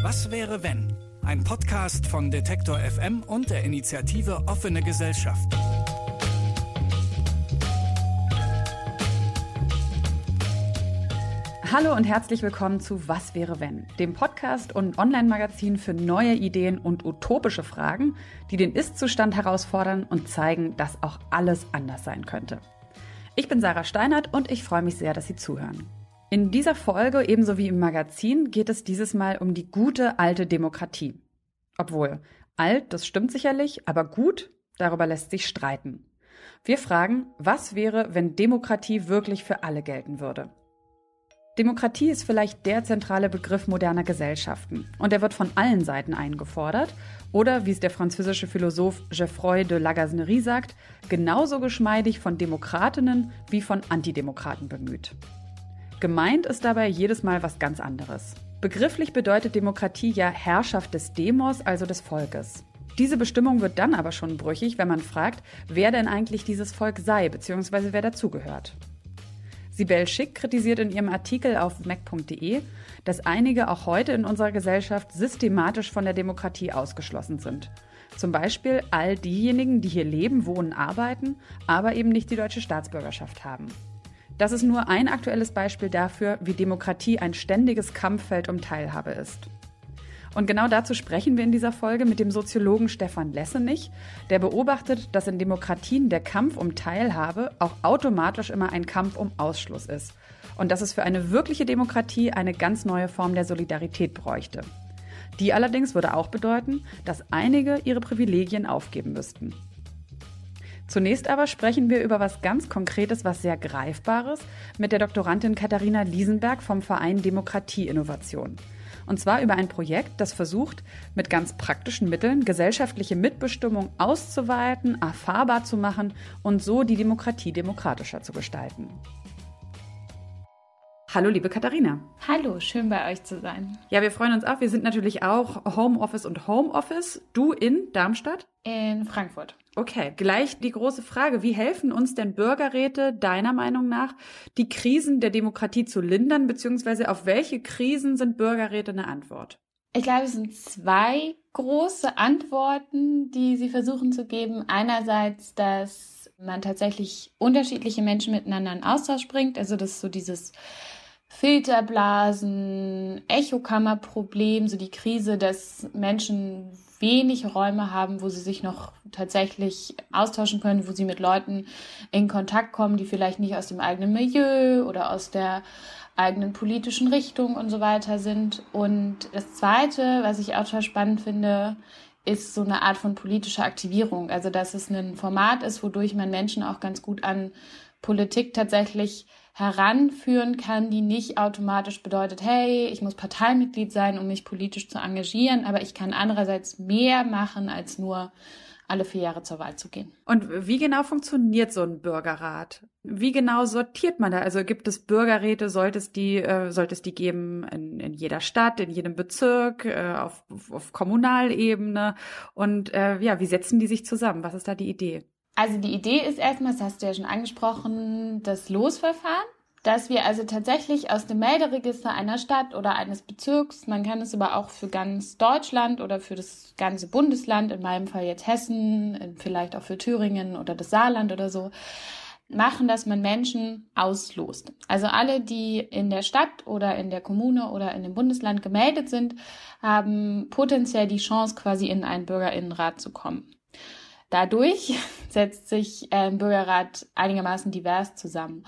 Was wäre wenn? Ein Podcast von Detektor FM und der Initiative Offene Gesellschaft. Hallo und herzlich willkommen zu Was wäre wenn, dem Podcast und Online-Magazin für neue Ideen und utopische Fragen, die den Ist-Zustand herausfordern und zeigen, dass auch alles anders sein könnte. Ich bin Sarah Steinert und ich freue mich sehr, dass Sie zuhören. In dieser Folge, ebenso wie im Magazin, geht es dieses Mal um die gute alte Demokratie. Obwohl, alt, das stimmt sicherlich, aber gut, darüber lässt sich streiten. Wir fragen, was wäre, wenn Demokratie wirklich für alle gelten würde? Demokratie ist vielleicht der zentrale Begriff moderner Gesellschaften und er wird von allen Seiten eingefordert oder, wie es der französische Philosoph Geoffroy de Lagazenerie sagt, genauso geschmeidig von Demokratinnen wie von Antidemokraten bemüht. Gemeint ist dabei jedes Mal was ganz anderes. Begrifflich bedeutet Demokratie ja Herrschaft des Demos, also des Volkes. Diese Bestimmung wird dann aber schon brüchig, wenn man fragt, wer denn eigentlich dieses Volk sei, bzw. wer dazugehört. Sibel Schick kritisiert in ihrem Artikel auf mac.de, dass einige auch heute in unserer Gesellschaft systematisch von der Demokratie ausgeschlossen sind. Zum Beispiel all diejenigen, die hier leben, wohnen, arbeiten, aber eben nicht die deutsche Staatsbürgerschaft haben. Das ist nur ein aktuelles Beispiel dafür, wie Demokratie ein ständiges Kampffeld um Teilhabe ist. Und genau dazu sprechen wir in dieser Folge mit dem Soziologen Stefan Lessenich, der beobachtet, dass in Demokratien der Kampf um Teilhabe auch automatisch immer ein Kampf um Ausschluss ist und dass es für eine wirkliche Demokratie eine ganz neue Form der Solidarität bräuchte. Die allerdings würde auch bedeuten, dass einige ihre Privilegien aufgeben müssten. Zunächst aber sprechen wir über was ganz Konkretes, was sehr Greifbares mit der Doktorandin Katharina Liesenberg vom Verein Demokratie Innovation. Und zwar über ein Projekt, das versucht, mit ganz praktischen Mitteln gesellschaftliche Mitbestimmung auszuweiten, erfahrbar zu machen und so die Demokratie demokratischer zu gestalten. Hallo, liebe Katharina. Hallo, schön bei euch zu sein. Ja, wir freuen uns auch. Wir sind natürlich auch Homeoffice und Homeoffice. Du in Darmstadt? In Frankfurt. Okay, gleich die große Frage. Wie helfen uns denn Bürgerräte deiner Meinung nach, die Krisen der Demokratie zu lindern, beziehungsweise auf welche Krisen sind Bürgerräte eine Antwort? Ich glaube, es sind zwei große Antworten, die sie versuchen zu geben. Einerseits, dass man tatsächlich unterschiedliche Menschen miteinander in Austausch bringt. Also das ist so dieses Filterblasen, Echokammerproblem, so die Krise, dass Menschen wenig Räume haben, wo sie sich noch tatsächlich austauschen können, wo sie mit Leuten in Kontakt kommen, die vielleicht nicht aus dem eigenen Milieu oder aus der eigenen politischen Richtung und so weiter sind. Und das Zweite, was ich auch total spannend finde, ist so eine Art von politischer Aktivierung. Also, dass es ein Format ist, wodurch man Menschen auch ganz gut an Politik tatsächlich heranführen kann, die nicht automatisch bedeutet, hey, ich muss Parteimitglied sein, um mich politisch zu engagieren, aber ich kann andererseits mehr machen, als nur alle vier Jahre zur Wahl zu gehen. Und wie genau funktioniert so ein Bürgerrat? Wie genau sortiert man da? Also gibt es Bürgerräte, sollte es die, äh, sollte es die geben in, in jeder Stadt, in jedem Bezirk, äh, auf, auf, Kommunalebene? Und äh, ja, wie setzen die sich zusammen? Was ist da die Idee? Also die Idee ist erstmal, das hast du ja schon angesprochen, das Losverfahren. Dass wir also tatsächlich aus dem Melderegister einer Stadt oder eines Bezirks, man kann es aber auch für ganz Deutschland oder für das ganze Bundesland, in meinem Fall jetzt Hessen, vielleicht auch für Thüringen oder das Saarland oder so, machen, dass man Menschen auslost. Also alle, die in der Stadt oder in der Kommune oder in dem Bundesland gemeldet sind, haben potenziell die Chance, quasi in einen Bürgerinnenrat zu kommen. Dadurch setzt sich ein ähm, Bürgerrat einigermaßen divers zusammen.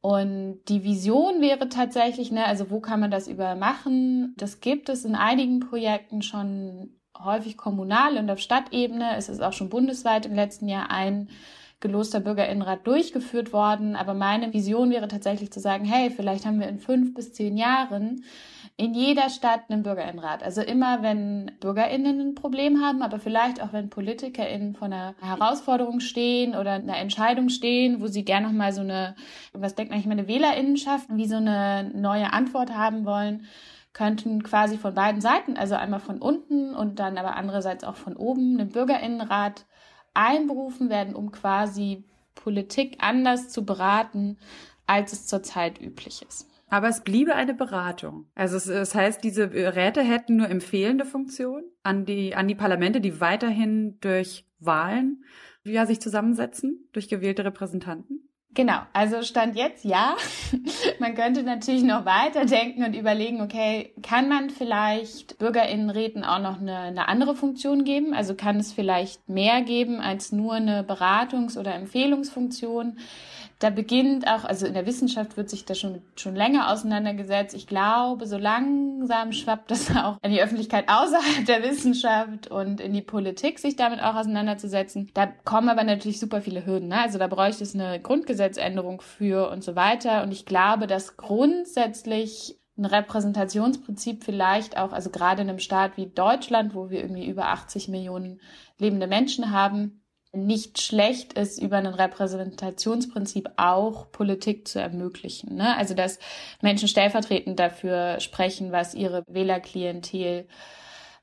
Und die Vision wäre tatsächlich, ne, also wo kann man das übermachen? Das gibt es in einigen Projekten schon häufig kommunal und auf Stadtebene. Es ist auch schon bundesweit im letzten Jahr ein geloster Bürgerinnenrat durchgeführt worden. Aber meine Vision wäre tatsächlich zu sagen, hey, vielleicht haben wir in fünf bis zehn Jahren in jeder Stadt einen Bürgerinnenrat. Also immer, wenn BürgerInnen ein Problem haben, aber vielleicht auch, wenn PolitikerInnen vor einer Herausforderung stehen oder einer Entscheidung stehen, wo sie gerne nochmal so eine, was denkt eigentlich meine WählerInnenschaft, wie so eine neue Antwort haben wollen, könnten quasi von beiden Seiten, also einmal von unten und dann aber andererseits auch von oben, einen BürgerInnenrat einberufen werden, um quasi Politik anders zu beraten, als es zurzeit üblich ist. Aber es bliebe eine Beratung. Also es, es heißt, diese Räte hätten nur empfehlende Funktion an die, an die Parlamente, die weiterhin durch Wahlen ja, sich zusammensetzen, durch gewählte Repräsentanten. Genau, also Stand jetzt ja. man könnte natürlich noch weiterdenken und überlegen, okay, kann man vielleicht Bürgerinnenräten auch noch eine, eine andere Funktion geben? Also kann es vielleicht mehr geben als nur eine Beratungs- oder Empfehlungsfunktion? Da beginnt auch, also in der Wissenschaft wird sich da schon, schon länger auseinandergesetzt. Ich glaube, so langsam schwappt das auch in die Öffentlichkeit außerhalb der Wissenschaft und in die Politik, sich damit auch auseinanderzusetzen. Da kommen aber natürlich super viele Hürden. Ne? Also da bräuchte es eine Grundgesetzänderung für und so weiter. Und ich glaube, dass grundsätzlich ein Repräsentationsprinzip vielleicht auch, also gerade in einem Staat wie Deutschland, wo wir irgendwie über 80 Millionen lebende Menschen haben, nicht schlecht ist, über ein Repräsentationsprinzip auch Politik zu ermöglichen. Ne? Also dass Menschen stellvertretend dafür sprechen, was ihre Wählerklientel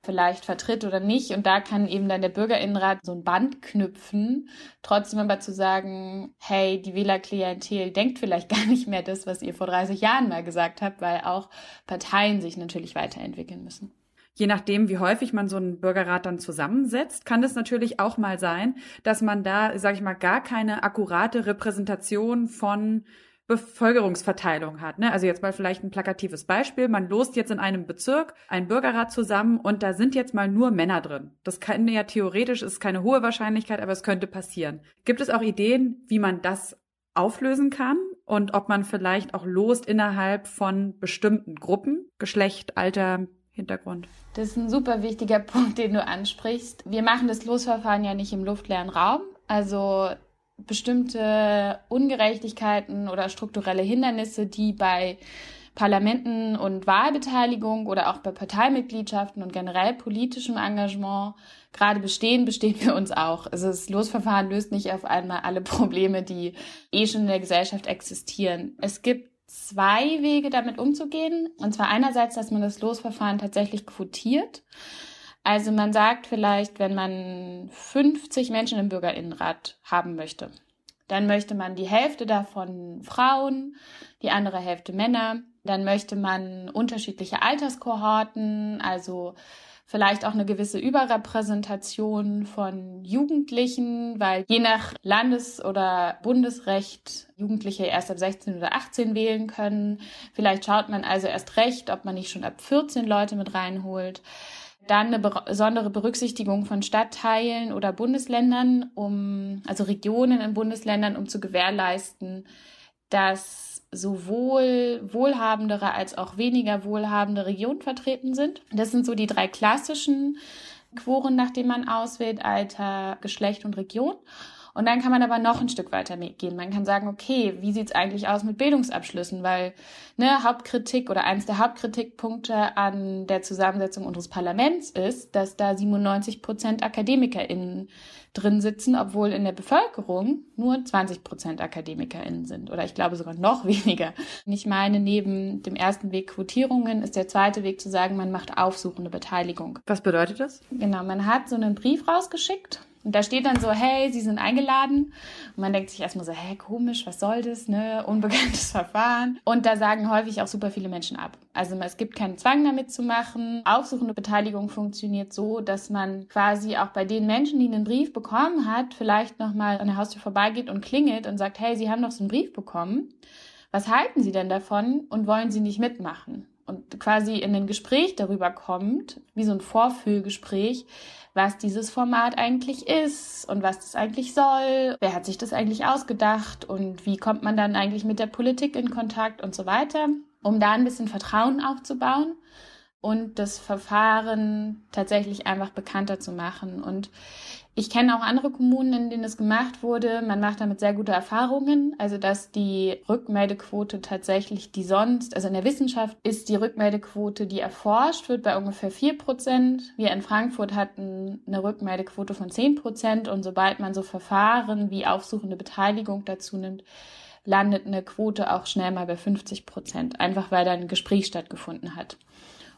vielleicht vertritt oder nicht. Und da kann eben dann der Bürgerinnenrat so ein Band knüpfen, trotzdem aber zu sagen, hey, die Wählerklientel denkt vielleicht gar nicht mehr das, was ihr vor 30 Jahren mal gesagt habt, weil auch Parteien sich natürlich weiterentwickeln müssen je nachdem, wie häufig man so einen Bürgerrat dann zusammensetzt, kann es natürlich auch mal sein, dass man da, sage ich mal, gar keine akkurate Repräsentation von Bevölkerungsverteilung hat. Ne? Also jetzt mal vielleicht ein plakatives Beispiel. Man lost jetzt in einem Bezirk einen Bürgerrat zusammen und da sind jetzt mal nur Männer drin. Das kann ja theoretisch, ist keine hohe Wahrscheinlichkeit, aber es könnte passieren. Gibt es auch Ideen, wie man das auflösen kann und ob man vielleicht auch lost innerhalb von bestimmten Gruppen, Geschlecht, Alter, Hintergrund. Das ist ein super wichtiger Punkt, den du ansprichst. Wir machen das Losverfahren ja nicht im luftleeren Raum. Also bestimmte Ungerechtigkeiten oder strukturelle Hindernisse, die bei Parlamenten und Wahlbeteiligung oder auch bei Parteimitgliedschaften und generell politischem Engagement gerade bestehen, bestehen wir uns auch. Also das Losverfahren löst nicht auf einmal alle Probleme, die eh schon in der Gesellschaft existieren. Es gibt zwei Wege, damit umzugehen. Und zwar einerseits, dass man das Losverfahren tatsächlich quotiert. Also man sagt vielleicht, wenn man 50 Menschen im Bürgerinnenrat haben möchte, dann möchte man die Hälfte davon Frauen, die andere Hälfte Männer. Dann möchte man unterschiedliche Alterskohorten, also vielleicht auch eine gewisse Überrepräsentation von Jugendlichen, weil je nach Landes- oder Bundesrecht Jugendliche erst ab 16 oder 18 wählen können. Vielleicht schaut man also erst recht, ob man nicht schon ab 14 Leute mit reinholt. Dann eine besondere Berücksichtigung von Stadtteilen oder Bundesländern, um, also Regionen in Bundesländern, um zu gewährleisten, dass sowohl wohlhabendere als auch weniger wohlhabende Regionen vertreten sind. Das sind so die drei klassischen Quoren, nach denen man auswählt, Alter, Geschlecht und Region. Und dann kann man aber noch ein Stück weiter gehen. Man kann sagen, okay, wie sieht's eigentlich aus mit Bildungsabschlüssen? Weil ne, Hauptkritik oder eins der Hauptkritikpunkte an der Zusammensetzung unseres Parlaments ist, dass da 97 Prozent AkademikerInnen drin sitzen, obwohl in der Bevölkerung nur 20 Prozent AkademikerInnen sind. Oder ich glaube sogar noch weniger. Und ich meine, neben dem ersten Weg Quotierungen ist der zweite Weg zu sagen, man macht aufsuchende Beteiligung. Was bedeutet das? Genau, man hat so einen Brief rausgeschickt und da steht dann so, hey, Sie sind eingeladen. Und man denkt sich erstmal so, hey, komisch, was soll das, ne? Unbekanntes Verfahren. Und da sagen häufig auch super viele Menschen ab. Also es gibt keinen Zwang damit zu machen. Aufsuchende Beteiligung funktioniert so, dass man quasi auch bei den Menschen, die einen Brief bekommen hat, vielleicht nochmal an der Haustür vorbeigeht und klingelt und sagt, hey, Sie haben doch so einen Brief bekommen. Was halten Sie denn davon und wollen Sie nicht mitmachen? Und quasi in ein Gespräch darüber kommt, wie so ein Vorfühlgespräch, was dieses Format eigentlich ist und was das eigentlich soll, wer hat sich das eigentlich ausgedacht und wie kommt man dann eigentlich mit der Politik in Kontakt und so weiter, um da ein bisschen Vertrauen aufzubauen und das Verfahren tatsächlich einfach bekannter zu machen. Und ich kenne auch andere Kommunen, in denen es gemacht wurde. Man macht damit sehr gute Erfahrungen. Also, dass die Rückmeldequote tatsächlich die sonst, also in der Wissenschaft ist die Rückmeldequote, die erforscht wird, bei ungefähr vier Prozent. Wir in Frankfurt hatten eine Rückmeldequote von zehn Prozent. Und sobald man so Verfahren wie aufsuchende Beteiligung dazu nimmt, landet eine Quote auch schnell mal bei 50 Prozent. Einfach weil da ein Gespräch stattgefunden hat.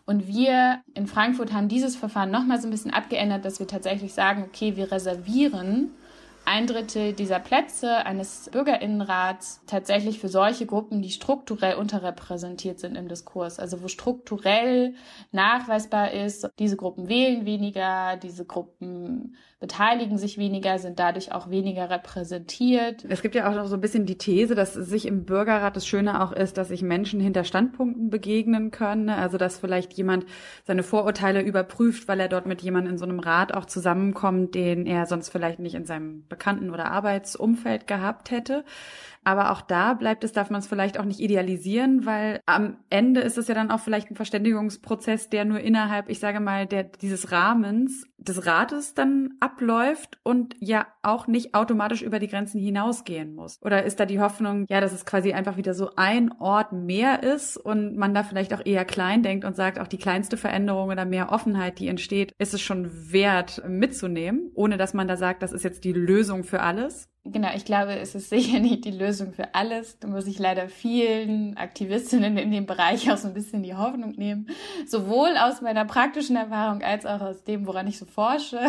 Und wir in Frankfurt haben dieses Verfahren nochmal so ein bisschen abgeändert, dass wir tatsächlich sagen, okay, wir reservieren ein Drittel dieser Plätze eines Bürgerinnenrats tatsächlich für solche Gruppen, die strukturell unterrepräsentiert sind im Diskurs. Also wo strukturell nachweisbar ist, diese Gruppen wählen weniger, diese Gruppen beteiligen sich weniger, sind dadurch auch weniger repräsentiert. Es gibt ja auch noch so ein bisschen die These, dass sich im Bürgerrat das Schöne auch ist, dass sich Menschen hinter Standpunkten begegnen können. Also dass vielleicht jemand seine Vorurteile überprüft, weil er dort mit jemandem in so einem Rat auch zusammenkommt, den er sonst vielleicht nicht in seinem Bekannten- oder Arbeitsumfeld gehabt hätte. Aber auch da bleibt es, darf man es vielleicht auch nicht idealisieren, weil am Ende ist es ja dann auch vielleicht ein Verständigungsprozess, der nur innerhalb, ich sage mal, der, dieses Rahmens des Rates dann abläuft und ja auch nicht automatisch über die Grenzen hinausgehen muss. Oder ist da die Hoffnung, ja, dass es quasi einfach wieder so ein Ort mehr ist und man da vielleicht auch eher klein denkt und sagt, auch die kleinste Veränderung oder mehr Offenheit, die entsteht, ist es schon wert mitzunehmen, ohne dass man da sagt, das ist jetzt die Lösung für alles? Genau, ich glaube, es ist sicher nicht die Lösung für alles. Da muss ich leider vielen Aktivistinnen in dem Bereich auch so ein bisschen die Hoffnung nehmen. Sowohl aus meiner praktischen Erfahrung als auch aus dem, woran ich so forsche.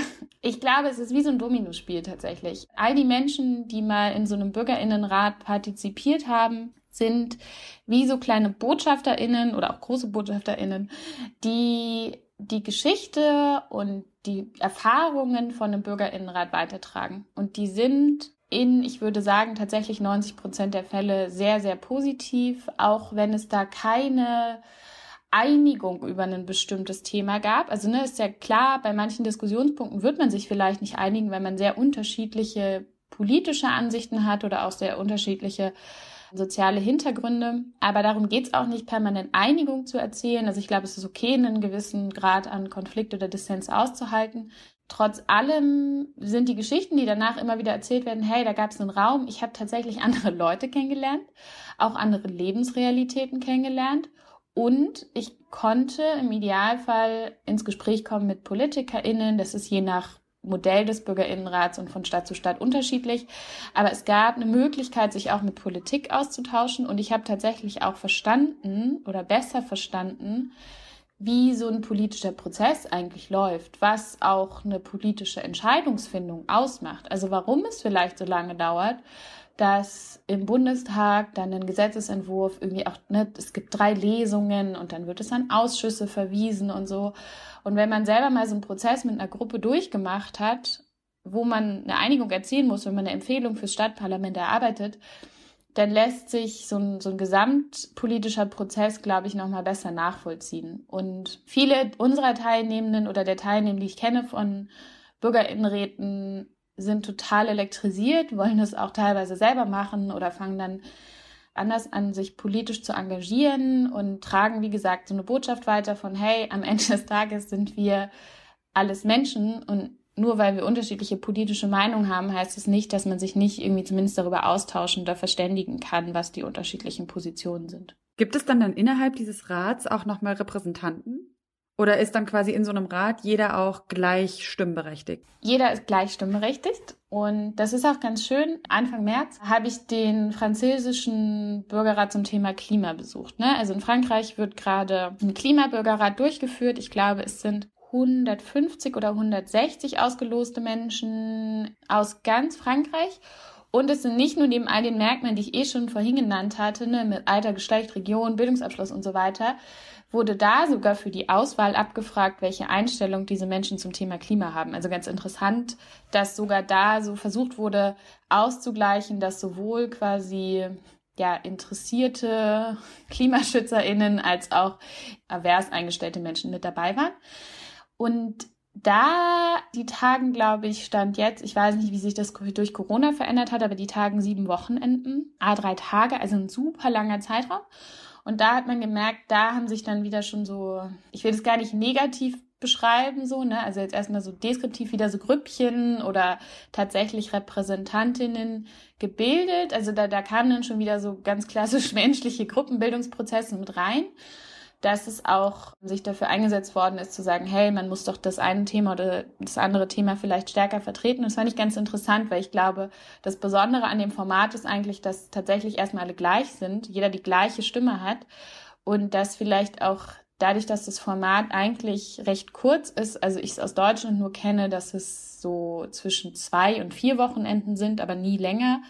Ich glaube, es ist wie so ein Dominospiel tatsächlich. All die Menschen, die mal in so einem Bürgerinnenrat partizipiert haben, sind wie so kleine BotschafterInnen oder auch große BotschafterInnen, die die Geschichte und die Erfahrungen von einem Bürgerinnenrat weitertragen. Und die sind in, ich würde sagen, tatsächlich 90 Prozent der Fälle sehr, sehr positiv, auch wenn es da keine Einigung über ein bestimmtes Thema gab. Also ne, ist ja klar, bei manchen Diskussionspunkten wird man sich vielleicht nicht einigen, wenn man sehr unterschiedliche politische Ansichten hat oder auch sehr unterschiedliche soziale Hintergründe. Aber darum geht es auch nicht, permanent Einigung zu erzählen. Also ich glaube, es ist okay, einen gewissen Grad an Konflikt oder Dissens auszuhalten trotz allem sind die Geschichten, die danach immer wieder erzählt werden, hey, da gab es einen Raum, ich habe tatsächlich andere Leute kennengelernt, auch andere Lebensrealitäten kennengelernt und ich konnte im Idealfall ins Gespräch kommen mit PolitikerInnen, das ist je nach Modell des Bürgerinnenrats und von Stadt zu Stadt unterschiedlich. Aber es gab eine Möglichkeit, sich auch mit Politik auszutauschen. Und ich habe tatsächlich auch verstanden oder besser verstanden, wie so ein politischer Prozess eigentlich läuft, was auch eine politische Entscheidungsfindung ausmacht. Also warum es vielleicht so lange dauert, dass im Bundestag dann ein Gesetzesentwurf irgendwie auch, ne, es gibt drei Lesungen und dann wird es an Ausschüsse verwiesen und so. Und wenn man selber mal so einen Prozess mit einer Gruppe durchgemacht hat, wo man eine Einigung erzielen muss, wenn man eine Empfehlung fürs Stadtparlament erarbeitet, dann lässt sich so ein, so ein gesamtpolitischer Prozess, glaube ich, nochmal besser nachvollziehen. Und viele unserer Teilnehmenden oder der Teilnehmer, die ich kenne von Bürgerinnenräten, sind total elektrisiert, wollen das auch teilweise selber machen oder fangen dann anders an, sich politisch zu engagieren und tragen, wie gesagt, so eine Botschaft weiter von, hey, am Ende des Tages sind wir alles Menschen und nur weil wir unterschiedliche politische Meinungen haben, heißt es nicht, dass man sich nicht irgendwie zumindest darüber austauschen oder verständigen kann, was die unterschiedlichen Positionen sind. Gibt es dann dann innerhalb dieses Rats auch nochmal Repräsentanten? Oder ist dann quasi in so einem Rat jeder auch gleich stimmberechtigt? Jeder ist gleich stimmberechtigt. Und das ist auch ganz schön. Anfang März habe ich den französischen Bürgerrat zum Thema Klima besucht. Ne? Also in Frankreich wird gerade ein Klimabürgerrat durchgeführt. Ich glaube, es sind 150 oder 160 ausgeloste Menschen aus ganz Frankreich. Und es sind nicht nur neben all den Merkmalen, die ich eh schon vorhin genannt hatte, ne, mit Alter, Geschlecht, Region, Bildungsabschluss und so weiter, wurde da sogar für die Auswahl abgefragt, welche Einstellung diese Menschen zum Thema Klima haben. Also ganz interessant, dass sogar da so versucht wurde auszugleichen, dass sowohl quasi ja, interessierte KlimaschützerInnen als auch avers eingestellte Menschen mit dabei waren. Und da, die Tagen, glaube ich, stand jetzt, ich weiß nicht, wie sich das durch Corona verändert hat, aber die Tagen sieben Wochenenden, a drei Tage, also ein super langer Zeitraum. Und da hat man gemerkt, da haben sich dann wieder schon so, ich will es gar nicht negativ beschreiben, so, ne? Also jetzt erstmal so deskriptiv wieder so Grüppchen oder tatsächlich Repräsentantinnen gebildet. Also da, da kamen dann schon wieder so ganz klassisch menschliche Gruppenbildungsprozesse mit rein dass es auch sich dafür eingesetzt worden ist, zu sagen, hey, man muss doch das eine Thema oder das andere Thema vielleicht stärker vertreten. Und das fand ich ganz interessant, weil ich glaube, das Besondere an dem Format ist eigentlich, dass tatsächlich erstmal alle gleich sind, jeder die gleiche Stimme hat und dass vielleicht auch dadurch, dass das Format eigentlich recht kurz ist, also ich es aus Deutschland nur kenne, dass es so zwischen zwei und vier Wochenenden sind, aber nie länger,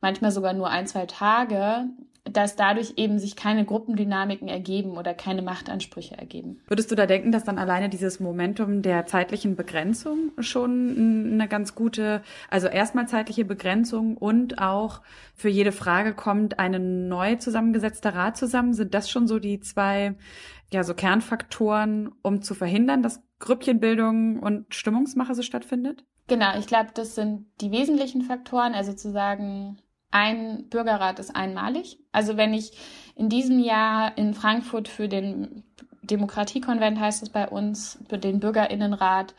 manchmal sogar nur ein, zwei Tage, dass dadurch eben sich keine Gruppendynamiken ergeben oder keine Machtansprüche ergeben. Würdest du da denken, dass dann alleine dieses Momentum der zeitlichen Begrenzung schon eine ganz gute, also erstmal zeitliche Begrenzung und auch für jede Frage kommt eine neu zusammengesetzte Rat zusammen? Sind das schon so die zwei, ja, so Kernfaktoren, um zu verhindern, dass Grüppchenbildung und Stimmungsmache so stattfindet? Genau, ich glaube, das sind die wesentlichen Faktoren, also zu sagen, ein Bürgerrat ist einmalig. Also wenn ich in diesem Jahr in Frankfurt für den Demokratiekonvent heißt es bei uns, für den Bürgerinnenrat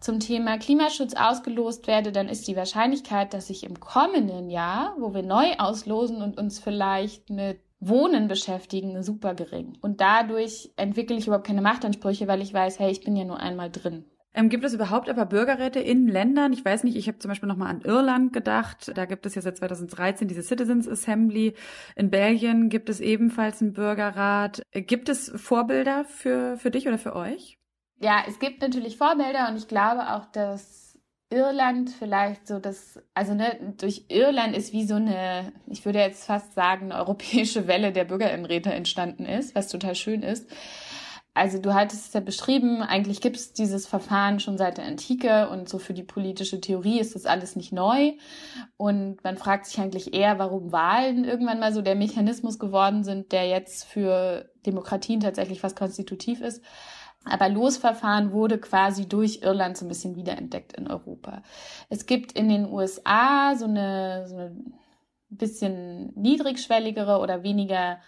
zum Thema Klimaschutz ausgelost werde, dann ist die Wahrscheinlichkeit, dass ich im kommenden Jahr, wo wir neu auslosen und uns vielleicht mit Wohnen beschäftigen, super gering. Und dadurch entwickle ich überhaupt keine Machtansprüche, weil ich weiß, hey, ich bin ja nur einmal drin. Ähm, gibt es überhaupt aber Bürgerräte in Ländern? Ich weiß nicht, ich habe zum Beispiel nochmal an Irland gedacht. Da gibt es ja seit 2013 diese Citizens Assembly. In Belgien gibt es ebenfalls einen Bürgerrat. Gibt es Vorbilder für, für dich oder für euch? Ja, es gibt natürlich Vorbilder und ich glaube auch, dass Irland vielleicht so das, also ne, durch Irland ist wie so eine, ich würde jetzt fast sagen, eine europäische Welle der Bürgerinnenräte entstanden ist, was total schön ist also du hattest es ja beschrieben, eigentlich gibt es dieses Verfahren schon seit der Antike und so für die politische Theorie ist das alles nicht neu. Und man fragt sich eigentlich eher, warum Wahlen irgendwann mal so der Mechanismus geworden sind, der jetzt für Demokratien tatsächlich was konstitutiv ist. Aber Losverfahren wurde quasi durch Irland so ein bisschen wiederentdeckt in Europa. Es gibt in den USA so eine, so eine bisschen niedrigschwelligere oder weniger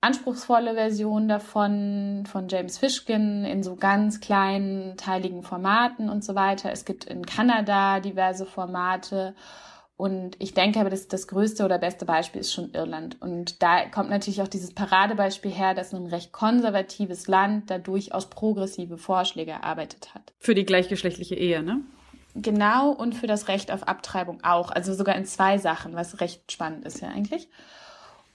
anspruchsvolle Version davon von James Fishkin in so ganz kleinen, teiligen Formaten und so weiter. Es gibt in Kanada diverse Formate. Und ich denke aber, das, das größte oder beste Beispiel ist schon Irland. Und da kommt natürlich auch dieses Paradebeispiel her, dass ein recht konservatives Land da durchaus progressive Vorschläge erarbeitet hat. Für die gleichgeschlechtliche Ehe, ne? Genau, und für das Recht auf Abtreibung auch. Also sogar in zwei Sachen, was recht spannend ist ja eigentlich.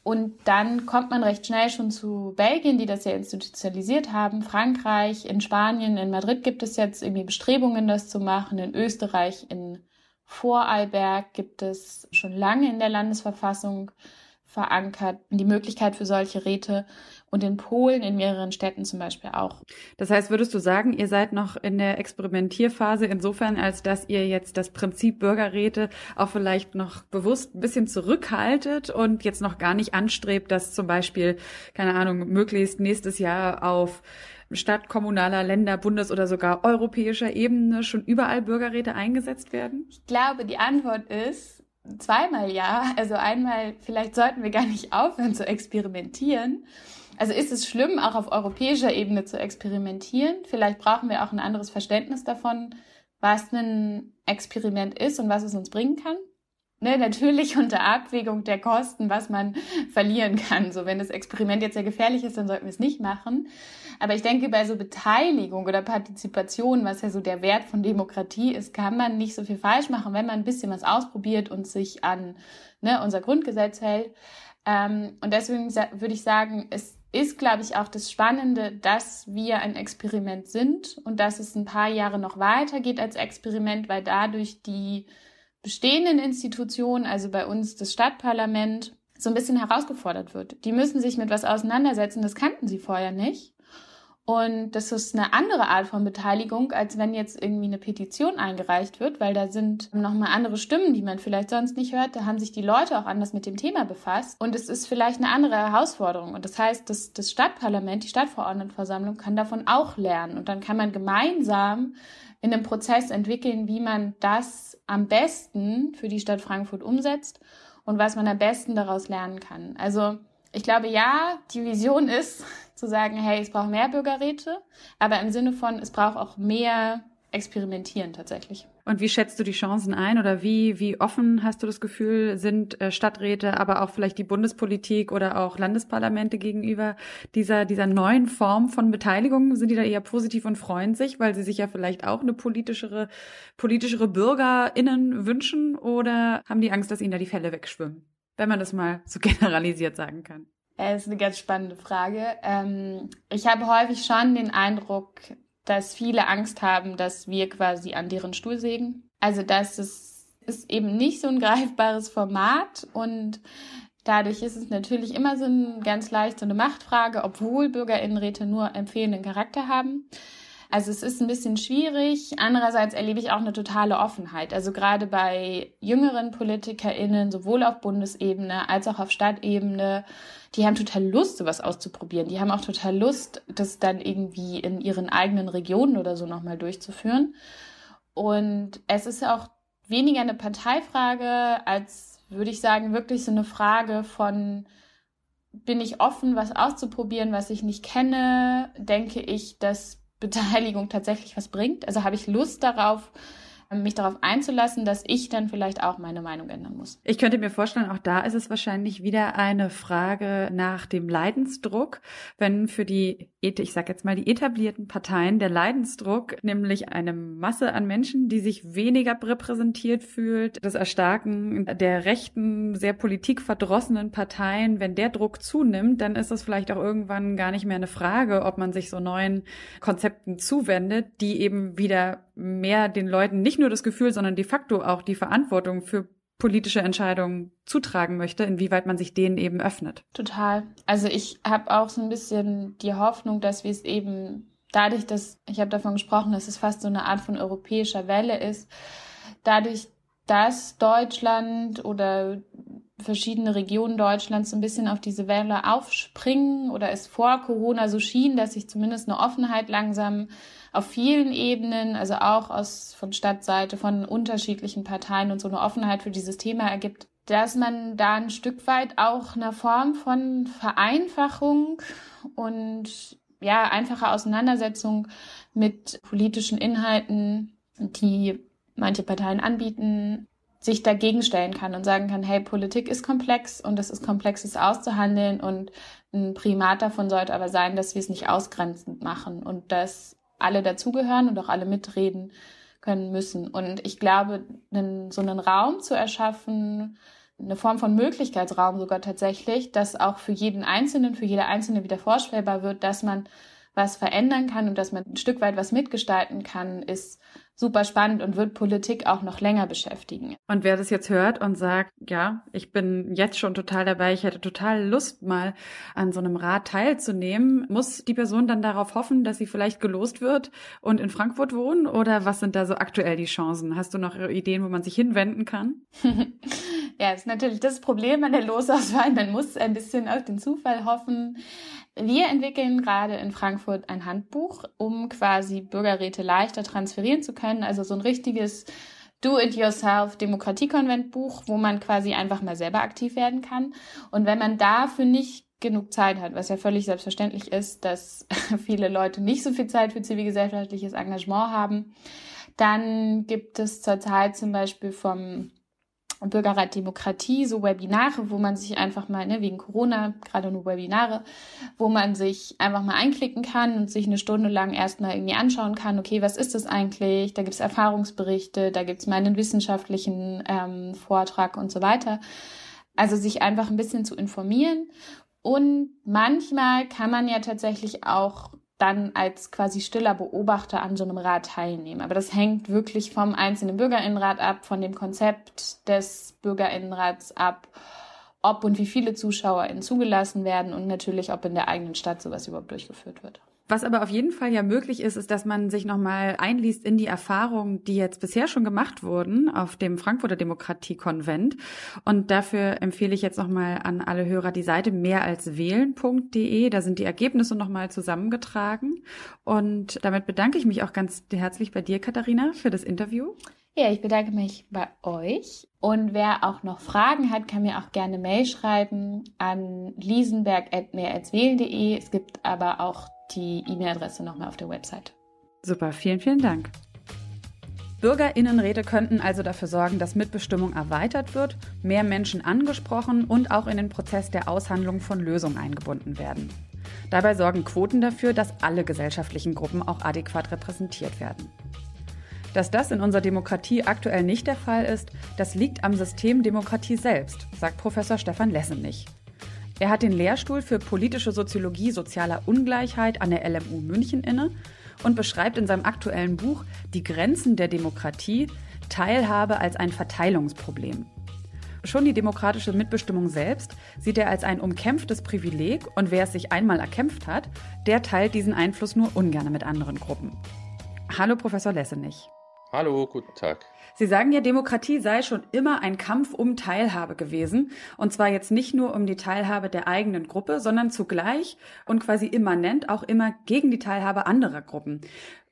Und dann kommt man recht schnell schon zu Belgien, die das ja institutionalisiert haben, Frankreich, in Spanien, in Madrid gibt es jetzt irgendwie Bestrebungen, das zu machen, in Österreich, in Vorarlberg gibt es schon lange in der Landesverfassung verankert, die Möglichkeit für solche Räte und in Polen in mehreren Städten zum Beispiel auch. Das heißt, würdest du sagen, ihr seid noch in der Experimentierphase insofern, als dass ihr jetzt das Prinzip Bürgerräte auch vielleicht noch bewusst ein bisschen zurückhaltet und jetzt noch gar nicht anstrebt, dass zum Beispiel, keine Ahnung, möglichst nächstes Jahr auf Stadt, kommunaler, Länder, Bundes- oder sogar europäischer Ebene schon überall Bürgerräte eingesetzt werden? Ich glaube, die Antwort ist, zweimal ja. Also einmal, vielleicht sollten wir gar nicht aufhören zu experimentieren. Also ist es schlimm, auch auf europäischer Ebene zu experimentieren? Vielleicht brauchen wir auch ein anderes Verständnis davon, was ein Experiment ist und was es uns bringen kann. Ne, natürlich unter Abwägung der Kosten, was man verlieren kann. So, wenn das Experiment jetzt sehr gefährlich ist, dann sollten wir es nicht machen. Aber ich denke, bei so Beteiligung oder Partizipation, was ja so der Wert von Demokratie ist, kann man nicht so viel falsch machen, wenn man ein bisschen was ausprobiert und sich an ne, unser Grundgesetz hält. Ähm, und deswegen würde ich sagen, es ist, glaube ich, auch das Spannende, dass wir ein Experiment sind und dass es ein paar Jahre noch weitergeht als Experiment, weil dadurch die bestehenden Institutionen, also bei uns das Stadtparlament, so ein bisschen herausgefordert wird. Die müssen sich mit was auseinandersetzen, das kannten sie vorher nicht. Und das ist eine andere Art von Beteiligung, als wenn jetzt irgendwie eine Petition eingereicht wird, weil da sind nochmal andere Stimmen, die man vielleicht sonst nicht hört. Da haben sich die Leute auch anders mit dem Thema befasst. Und es ist vielleicht eine andere Herausforderung. Und das heißt, das, das Stadtparlament, die Stadtverordnetenversammlung kann davon auch lernen. Und dann kann man gemeinsam in einem Prozess entwickeln, wie man das am besten für die Stadt Frankfurt umsetzt und was man am besten daraus lernen kann. Also ich glaube, ja, die Vision ist, zu sagen, hey, es braucht mehr Bürgerräte, aber im Sinne von, es braucht auch mehr Experimentieren tatsächlich. Und wie schätzt du die Chancen ein oder wie, wie offen hast du das Gefühl, sind äh, Stadträte, aber auch vielleicht die Bundespolitik oder auch Landesparlamente gegenüber dieser, dieser neuen Form von Beteiligung? Sind die da eher positiv und freuen sich, weil sie sich ja vielleicht auch eine politischere, politischere BürgerInnen wünschen oder haben die Angst, dass ihnen da die Fälle wegschwimmen? Wenn man das mal so generalisiert sagen kann. Das ist eine ganz spannende Frage. Ähm, ich habe häufig schon den Eindruck, dass viele Angst haben, dass wir quasi an deren Stuhl sägen. Also dass es ist eben nicht so ein greifbares Format und dadurch ist es natürlich immer so ein ganz leicht so eine Machtfrage, obwohl Bürgerinnenräte nur empfehlenden Charakter haben. Also es ist ein bisschen schwierig. Andererseits erlebe ich auch eine totale Offenheit. Also gerade bei jüngeren PolitikerInnen, sowohl auf Bundesebene als auch auf Stadtebene, die haben total Lust, sowas auszuprobieren. Die haben auch total Lust, das dann irgendwie in ihren eigenen Regionen oder so nochmal durchzuführen. Und es ist auch weniger eine Parteifrage, als würde ich sagen, wirklich so eine Frage von, bin ich offen, was auszuprobieren, was ich nicht kenne? Denke ich, dass Beteiligung tatsächlich was bringt? Also habe ich Lust darauf, mich darauf einzulassen, dass ich dann vielleicht auch meine Meinung ändern muss. Ich könnte mir vorstellen, auch da ist es wahrscheinlich wieder eine Frage nach dem Leidensdruck, wenn für die, ich sage jetzt mal die etablierten Parteien der Leidensdruck, nämlich eine Masse an Menschen, die sich weniger repräsentiert fühlt, das Erstarken der rechten, sehr politikverdrossenen Parteien, wenn der Druck zunimmt, dann ist es vielleicht auch irgendwann gar nicht mehr eine Frage, ob man sich so neuen Konzepten zuwendet, die eben wieder mehr den Leuten nicht nur das Gefühl, sondern de facto auch die Verantwortung für politische Entscheidungen zutragen möchte, inwieweit man sich denen eben öffnet. Total. Also ich habe auch so ein bisschen die Hoffnung, dass wir es eben dadurch, dass ich habe davon gesprochen, dass es fast so eine Art von europäischer Welle ist, dadurch, dass Deutschland oder verschiedene Regionen Deutschlands so ein bisschen auf diese Welle aufspringen oder es vor Corona so schien, dass sich zumindest eine Offenheit langsam auf vielen Ebenen, also auch aus von Stadtseite, von unterschiedlichen Parteien und so eine Offenheit für dieses Thema ergibt, dass man da ein Stück weit auch eine Form von Vereinfachung und ja, einfache Auseinandersetzung mit politischen Inhalten, die manche Parteien anbieten, sich dagegen stellen kann und sagen kann, hey, Politik ist komplex und es ist komplex, es auszuhandeln und ein Primat davon sollte aber sein, dass wir es nicht ausgrenzend machen und dass alle dazugehören und auch alle mitreden können müssen. Und ich glaube, einen, so einen Raum zu erschaffen, eine Form von Möglichkeitsraum sogar tatsächlich, dass auch für jeden Einzelnen, für jede Einzelne wieder vorstellbar wird, dass man was verändern kann und dass man ein Stück weit was mitgestalten kann, ist super spannend und wird Politik auch noch länger beschäftigen. Und wer das jetzt hört und sagt, ja, ich bin jetzt schon total dabei, ich hätte total Lust, mal an so einem Rat teilzunehmen, muss die Person dann darauf hoffen, dass sie vielleicht gelost wird und in Frankfurt wohnen? Oder was sind da so aktuell die Chancen? Hast du noch Ideen, wo man sich hinwenden kann? ja, ist natürlich das Problem an der Losauswahl. Man muss ein bisschen auf den Zufall hoffen. Wir entwickeln gerade in Frankfurt ein Handbuch, um quasi Bürgerräte leichter transferieren zu können. Also so ein richtiges Do-it-yourself Demokratiekonventbuch, wo man quasi einfach mal selber aktiv werden kann. Und wenn man dafür nicht genug Zeit hat, was ja völlig selbstverständlich ist, dass viele Leute nicht so viel Zeit für zivilgesellschaftliches Engagement haben, dann gibt es zurzeit zum Beispiel vom Bürgerrat Demokratie, so Webinare, wo man sich einfach mal, ne, wegen Corona, gerade nur Webinare, wo man sich einfach mal einklicken kann und sich eine Stunde lang erstmal irgendwie anschauen kann, okay, was ist das eigentlich? Da gibt's Erfahrungsberichte, da gibt's mal einen wissenschaftlichen ähm, Vortrag und so weiter. Also sich einfach ein bisschen zu informieren. Und manchmal kann man ja tatsächlich auch dann als quasi stiller Beobachter an so einem Rat teilnehmen. Aber das hängt wirklich vom einzelnen Bürgerinnenrat ab, von dem Konzept des Bürgerinnenrats ab, ob und wie viele ZuschauerInnen zugelassen werden und natürlich, ob in der eigenen Stadt sowas überhaupt durchgeführt wird. Was aber auf jeden Fall ja möglich ist, ist, dass man sich nochmal einliest in die Erfahrungen, die jetzt bisher schon gemacht wurden auf dem Frankfurter Demokratiekonvent. Und dafür empfehle ich jetzt nochmal an alle Hörer die Seite mehralswählen.de. Da sind die Ergebnisse nochmal zusammengetragen. Und damit bedanke ich mich auch ganz herzlich bei dir, Katharina, für das Interview. Ja, ich bedanke mich bei euch. Und wer auch noch Fragen hat, kann mir auch gerne Mail schreiben an liesenberg.mehralswählen.de. Es gibt aber auch die E-Mail-Adresse nochmal auf der Website. Super, vielen, vielen Dank. Bürgerinnenräte könnten also dafür sorgen, dass Mitbestimmung erweitert wird, mehr Menschen angesprochen und auch in den Prozess der Aushandlung von Lösungen eingebunden werden. Dabei sorgen Quoten dafür, dass alle gesellschaftlichen Gruppen auch adäquat repräsentiert werden. Dass das in unserer Demokratie aktuell nicht der Fall ist, das liegt am System Demokratie selbst, sagt Professor Stefan Lessenich. Er hat den Lehrstuhl für politische Soziologie sozialer Ungleichheit an der LMU München inne und beschreibt in seinem aktuellen Buch Die Grenzen der Demokratie Teilhabe als ein Verteilungsproblem. Schon die demokratische Mitbestimmung selbst sieht er als ein umkämpftes Privileg und wer es sich einmal erkämpft hat, der teilt diesen Einfluss nur ungern mit anderen Gruppen. Hallo, Professor Lessenich. Hallo, guten Tag. Sie sagen ja, Demokratie sei schon immer ein Kampf um Teilhabe gewesen. Und zwar jetzt nicht nur um die Teilhabe der eigenen Gruppe, sondern zugleich und quasi immanent auch immer gegen die Teilhabe anderer Gruppen.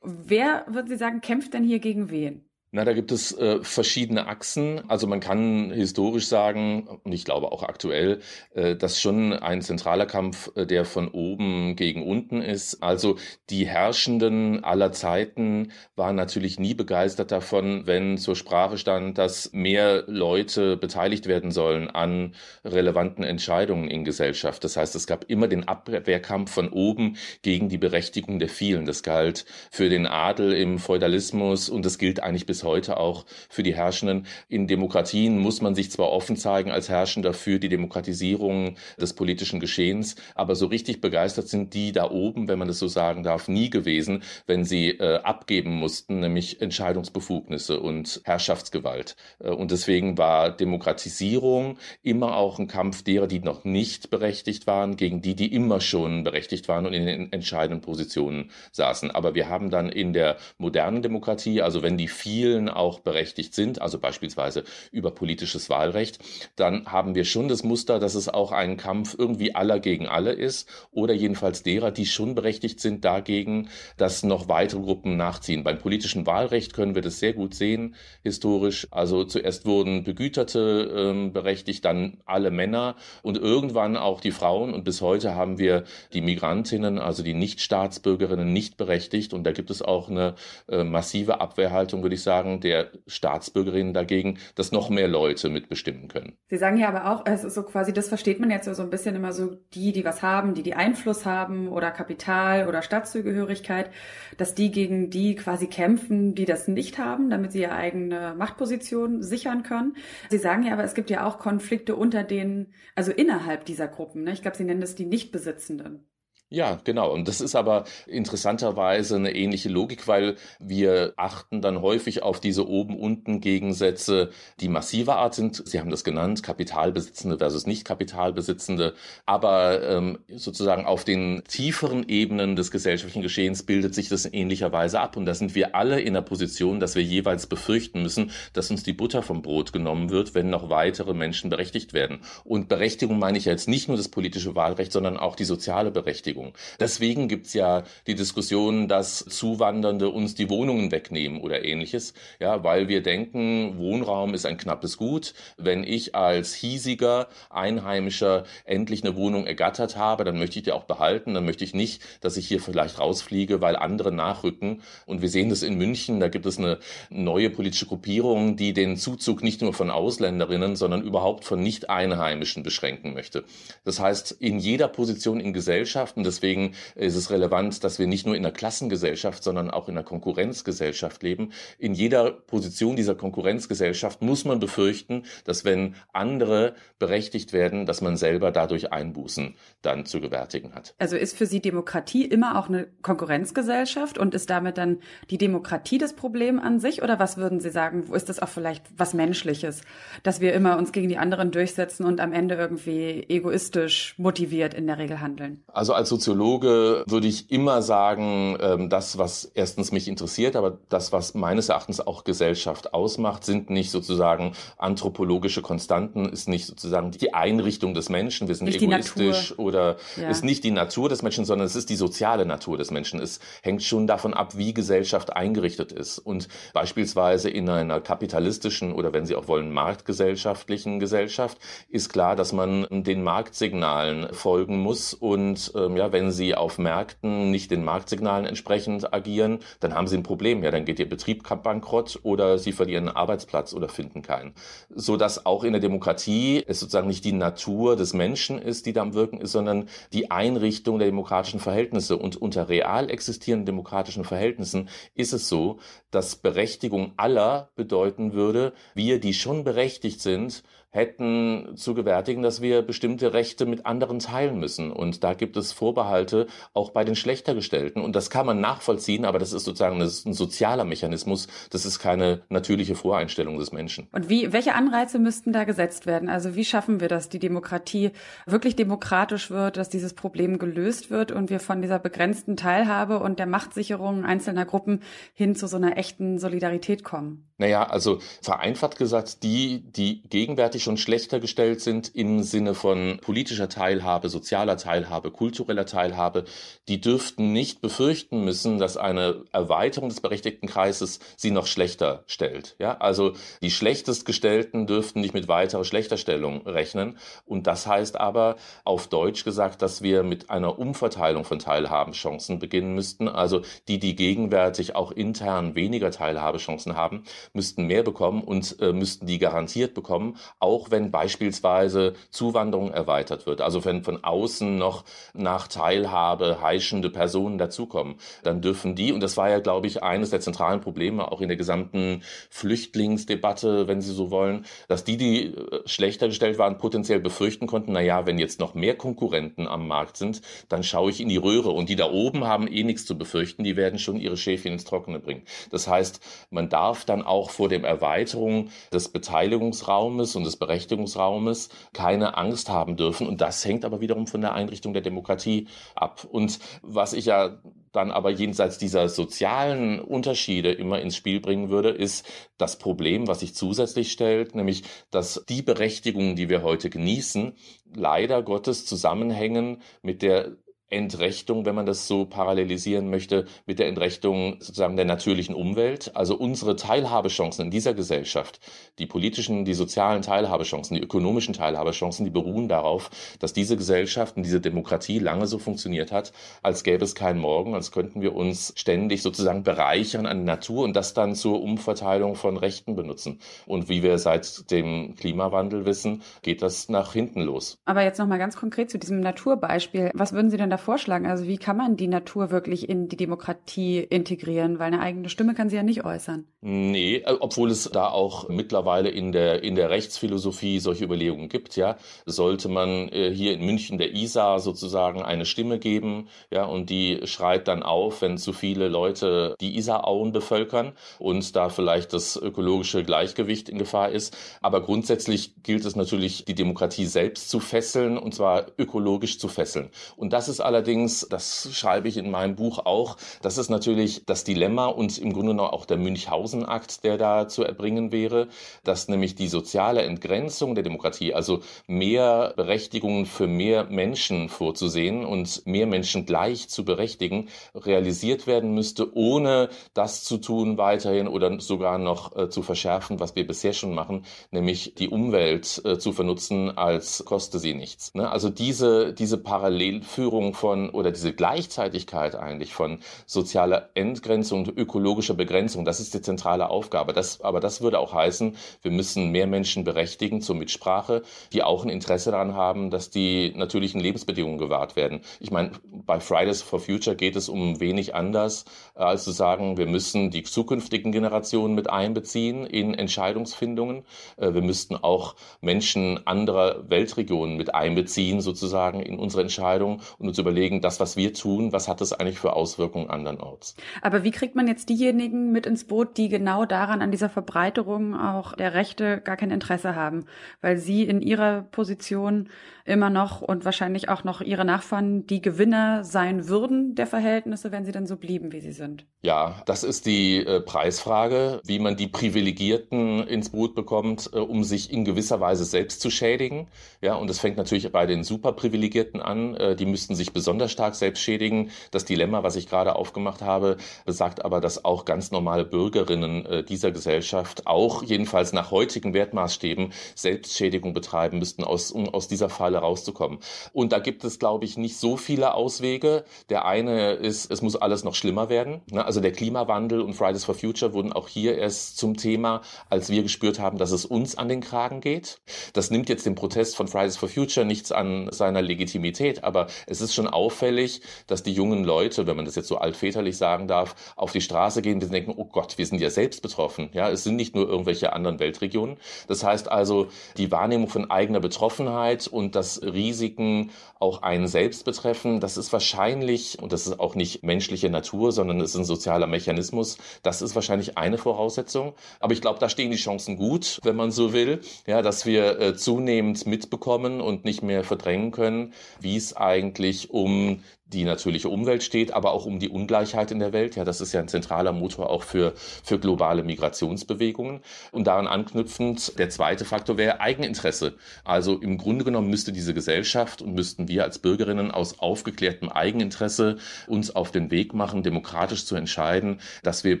Wer, würden Sie sagen, kämpft denn hier gegen wen? Na, da gibt es äh, verschiedene Achsen. Also man kann historisch sagen, und ich glaube auch aktuell, äh, dass schon ein zentraler Kampf, äh, der von oben gegen unten ist. Also die Herrschenden aller Zeiten waren natürlich nie begeistert davon, wenn zur Sprache stand, dass mehr Leute beteiligt werden sollen an relevanten Entscheidungen in Gesellschaft. Das heißt, es gab immer den Abwehrkampf von oben gegen die Berechtigung der vielen. Das galt für den Adel im Feudalismus und das gilt eigentlich bis heute auch für die Herrschenden. In Demokratien muss man sich zwar offen zeigen als Herrschender für die Demokratisierung des politischen Geschehens, aber so richtig begeistert sind die da oben, wenn man das so sagen darf, nie gewesen, wenn sie äh, abgeben mussten, nämlich Entscheidungsbefugnisse und Herrschaftsgewalt. Äh, und deswegen war Demokratisierung immer auch ein Kampf derer, die noch nicht berechtigt waren, gegen die, die immer schon berechtigt waren und in den entscheidenden Positionen saßen. Aber wir haben dann in der modernen Demokratie, also wenn die vielen Willen auch berechtigt sind, also beispielsweise über politisches Wahlrecht, dann haben wir schon das Muster, dass es auch ein Kampf irgendwie aller gegen alle ist oder jedenfalls derer, die schon berechtigt sind dagegen, dass noch weitere Gruppen nachziehen. Beim politischen Wahlrecht können wir das sehr gut sehen, historisch. Also zuerst wurden Begüterte ähm, berechtigt, dann alle Männer und irgendwann auch die Frauen und bis heute haben wir die Migrantinnen, also die Nichtstaatsbürgerinnen nicht berechtigt und da gibt es auch eine äh, massive Abwehrhaltung, würde ich sagen, Fragen der Staatsbürgerinnen dagegen, dass noch mehr Leute mitbestimmen können. Sie sagen ja aber auch, es ist so quasi, das versteht man jetzt so ein bisschen immer so, die, die was haben, die die Einfluss haben oder Kapital oder Staatszugehörigkeit, dass die gegen die quasi kämpfen, die das nicht haben, damit sie ihre eigene Machtposition sichern können. Sie sagen ja aber, es gibt ja auch Konflikte unter den, also innerhalb dieser Gruppen. Ne? Ich glaube, Sie nennen das die Nichtbesitzenden. Ja, genau. Und das ist aber interessanterweise eine ähnliche Logik, weil wir achten dann häufig auf diese Oben-Unten-Gegensätze, die massiver Art sind. Sie haben das genannt, Kapitalbesitzende versus Nicht-Kapitalbesitzende. Aber ähm, sozusagen auf den tieferen Ebenen des gesellschaftlichen Geschehens bildet sich das in ähnlicher Weise ab. Und da sind wir alle in der Position, dass wir jeweils befürchten müssen, dass uns die Butter vom Brot genommen wird, wenn noch weitere Menschen berechtigt werden. Und Berechtigung meine ich jetzt nicht nur das politische Wahlrecht, sondern auch die soziale Berechtigung. Beschäftigung. Deswegen gibt's ja die Diskussion, dass Zuwandernde uns die Wohnungen wegnehmen oder ähnliches, ja, weil wir denken, Wohnraum ist ein knappes Gut. Wenn ich als hiesiger Einheimischer endlich eine Wohnung ergattert habe, dann möchte ich die auch behalten. Dann möchte ich nicht, dass ich hier vielleicht rausfliege, weil andere nachrücken. Und wir sehen das in München. Da gibt es eine neue politische Gruppierung, die den Zuzug nicht nur von Ausländerinnen, sondern überhaupt von Nicht-Einheimischen beschränken möchte. Das heißt, in jeder Position in Gesellschaften, deswegen ist es relevant, dass wir nicht nur in einer Klassengesellschaft, sondern auch in einer Konkurrenzgesellschaft leben. In jeder Position dieser Konkurrenzgesellschaft muss man befürchten, dass wenn andere berechtigt werden, dass man selber dadurch Einbußen dann zu gewärtigen hat. Also ist für Sie Demokratie immer auch eine Konkurrenzgesellschaft und ist damit dann die Demokratie das Problem an sich? Oder was würden Sie sagen? Wo ist das auch vielleicht was Menschliches, dass wir immer uns gegen die anderen durchsetzen und am Ende irgendwie egoistisch motiviert in der Regel handeln? Also als Soziologe würde ich immer sagen, ähm, das, was erstens mich interessiert, aber das, was meines Erachtens auch Gesellschaft ausmacht, sind nicht sozusagen anthropologische Konstanten, ist nicht sozusagen die Einrichtung des Menschen. Wir sind nicht egoistisch oder ja. ist nicht die Natur des Menschen, sondern es ist die soziale Natur des Menschen. Es hängt schon davon ab, wie Gesellschaft eingerichtet ist. Und beispielsweise in einer kapitalistischen oder wenn Sie auch wollen, marktgesellschaftlichen Gesellschaft ist klar, dass man den Marktsignalen folgen muss und ähm, ja, wenn Sie auf Märkten nicht den Marktsignalen entsprechend agieren, dann haben Sie ein Problem. Ja, dann geht Ihr Betrieb bankrott oder Sie verlieren einen Arbeitsplatz oder finden keinen. So dass auch in der Demokratie es sozusagen nicht die Natur des Menschen ist, die da am Wirken ist, sondern die Einrichtung der demokratischen Verhältnisse. Und unter real existierenden demokratischen Verhältnissen ist es so, dass Berechtigung aller bedeuten würde, wir, die schon berechtigt sind, hätten zu gewärtigen, dass wir bestimmte Rechte mit anderen teilen müssen. Und da gibt es Vorbehalte auch bei den Schlechtergestellten. Und das kann man nachvollziehen, aber das ist sozusagen das ist ein sozialer Mechanismus. Das ist keine natürliche Voreinstellung des Menschen. Und wie, welche Anreize müssten da gesetzt werden? Also wie schaffen wir das, die Demokratie wirklich demokratisch wird, dass dieses Problem gelöst wird und wir von dieser begrenzten Teilhabe und der Machtsicherung einzelner Gruppen hin zu so einer echten Solidarität kommen? Naja, also vereinfacht gesagt, die, die gegenwärtig schon schlechter gestellt sind im Sinne von politischer Teilhabe, sozialer Teilhabe, kultureller Teilhabe, die dürften nicht befürchten müssen, dass eine Erweiterung des berechtigten Kreises sie noch schlechter stellt. Ja, also die schlechtestgestellten dürften nicht mit weiterer Schlechterstellung rechnen. Und das heißt aber auf Deutsch gesagt, dass wir mit einer Umverteilung von Teilhabechancen beginnen müssten. Also die, die gegenwärtig auch intern weniger Teilhabechancen haben, müssten mehr bekommen und äh, müssten die garantiert bekommen, auch wenn beispielsweise Zuwanderung erweitert wird. Also wenn von außen noch nach Teilhabe heischende Personen dazukommen, dann dürfen die, und das war ja, glaube ich, eines der zentralen Probleme auch in der gesamten Flüchtlingsdebatte, wenn Sie so wollen, dass die, die äh, schlechter gestellt waren, potenziell befürchten konnten, na ja, wenn jetzt noch mehr Konkurrenten am Markt sind, dann schaue ich in die Röhre und die da oben haben eh nichts zu befürchten, die werden schon ihre Schäfchen ins Trockene bringen. Das heißt, man darf dann auch vor dem Erweiterung des Beteiligungsraumes und des Berechtigungsraumes keine Angst haben dürfen und das hängt aber wiederum von der Einrichtung der Demokratie ab. Und was ich ja dann aber jenseits dieser sozialen Unterschiede immer ins Spiel bringen würde, ist das Problem, was sich zusätzlich stellt, nämlich dass die Berechtigungen, die wir heute genießen, leider Gottes zusammenhängen mit der Entrechtung, wenn man das so parallelisieren möchte, mit der Entrechtung sozusagen der natürlichen Umwelt. Also unsere Teilhabechancen in dieser Gesellschaft, die politischen, die sozialen Teilhabechancen, die ökonomischen Teilhabechancen, die beruhen darauf, dass diese Gesellschaft und diese Demokratie lange so funktioniert hat, als gäbe es keinen Morgen, als könnten wir uns ständig sozusagen bereichern an der Natur und das dann zur Umverteilung von Rechten benutzen. Und wie wir seit dem Klimawandel wissen, geht das nach hinten los. Aber jetzt nochmal ganz konkret zu diesem Naturbeispiel. Was würden Sie denn da da vorschlagen? Also wie kann man die Natur wirklich in die Demokratie integrieren? Weil eine eigene Stimme kann sie ja nicht äußern. Nee, äh, obwohl es da auch mittlerweile in der, in der Rechtsphilosophie solche Überlegungen gibt, ja. Sollte man äh, hier in München der ISA sozusagen eine Stimme geben, ja, und die schreit dann auf, wenn zu viele Leute die Isarauen bevölkern und da vielleicht das ökologische Gleichgewicht in Gefahr ist. Aber grundsätzlich gilt es natürlich, die Demokratie selbst zu fesseln und zwar ökologisch zu fesseln. Und das ist allerdings, das schreibe ich in meinem Buch auch, das ist natürlich das Dilemma und im Grunde genommen auch der Münchhausen-Akt, der da zu erbringen wäre, dass nämlich die soziale Entgrenzung der Demokratie, also mehr Berechtigungen für mehr Menschen vorzusehen und mehr Menschen gleich zu berechtigen, realisiert werden müsste, ohne das zu tun weiterhin oder sogar noch äh, zu verschärfen, was wir bisher schon machen, nämlich die Umwelt äh, zu vernutzen, als koste sie nichts. Ne? Also diese, diese Parallelführung von oder diese Gleichzeitigkeit eigentlich von sozialer Entgrenzung und ökologischer Begrenzung, das ist die zentrale Aufgabe. Das, aber das würde auch heißen, wir müssen mehr Menschen berechtigen zur Mitsprache, die auch ein Interesse daran haben, dass die natürlichen Lebensbedingungen gewahrt werden. Ich meine, bei Fridays for Future geht es um wenig anders, als zu sagen, wir müssen die zukünftigen Generationen mit einbeziehen in Entscheidungsfindungen. Äh, wir müssten auch Menschen anderer Weltregionen mit einbeziehen, sozusagen in unsere Entscheidungen und uns überlegen, das, was wir tun, was hat das eigentlich für Auswirkungen andernorts. Aber wie kriegt man jetzt diejenigen mit ins Boot, die genau daran, an dieser Verbreiterung auch der Rechte gar kein Interesse haben? Weil sie in ihrer Position immer noch und wahrscheinlich auch noch ihre Nachfahren die Gewinner sein würden der Verhältnisse, wenn sie dann so blieben, wie sie sind. Ja, das ist die äh, Preisfrage, wie man die Privilegierten ins Boot bekommt, äh, um sich in gewisser Weise selbst zu schädigen. Ja, und das fängt natürlich bei den Superprivilegierten an. Äh, die müssten sich besonders stark selbst schädigen. Das Dilemma, was ich gerade aufgemacht habe, besagt aber, dass auch ganz normale Bürgerinnen äh, dieser Gesellschaft auch jedenfalls nach heutigen Wertmaßstäben Selbstschädigung betreiben müssten, aus, um aus dieser Falle Falle rauszukommen. Und da gibt es, glaube ich, nicht so viele Auswege. Der eine ist, es muss alles noch schlimmer werden. Ne? Also der Klimawandel und Fridays for Future wurden auch hier erst zum Thema, als wir gespürt haben, dass es uns an den Kragen geht. Das nimmt jetzt dem Protest von Fridays for Future nichts an seiner Legitimität, aber es ist schon auffällig, dass die jungen Leute, wenn man das jetzt so altväterlich sagen darf, auf die Straße gehen und denken, oh Gott, wir sind ja selbst betroffen. Ja, es sind nicht nur irgendwelche anderen Weltregionen. Das heißt also, die Wahrnehmung von eigener Betroffenheit und dass Risiken auch einen selbst betreffen, das ist wahrscheinlich, und das ist auch nicht menschliche Natur, sondern es ist ein sozialer Mechanismus, das ist wahrscheinlich eine Voraussetzung. Aber ich glaube, da stehen die Chancen gut, wenn man so will, ja, dass wir äh, zunehmend mitbekommen und nicht mehr verdrängen können, wie es eigentlich um die natürliche Umwelt steht, aber auch um die Ungleichheit in der Welt. Ja, das ist ja ein zentraler Motor auch für, für globale Migrationsbewegungen. Und daran anknüpfend, der zweite Faktor wäre Eigeninteresse. Also im Grunde genommen müsste diese Gesellschaft und müssten wir als Bürgerinnen aus aufgeklärtem Eigeninteresse uns auf den Weg machen, demokratisch zu entscheiden, dass wir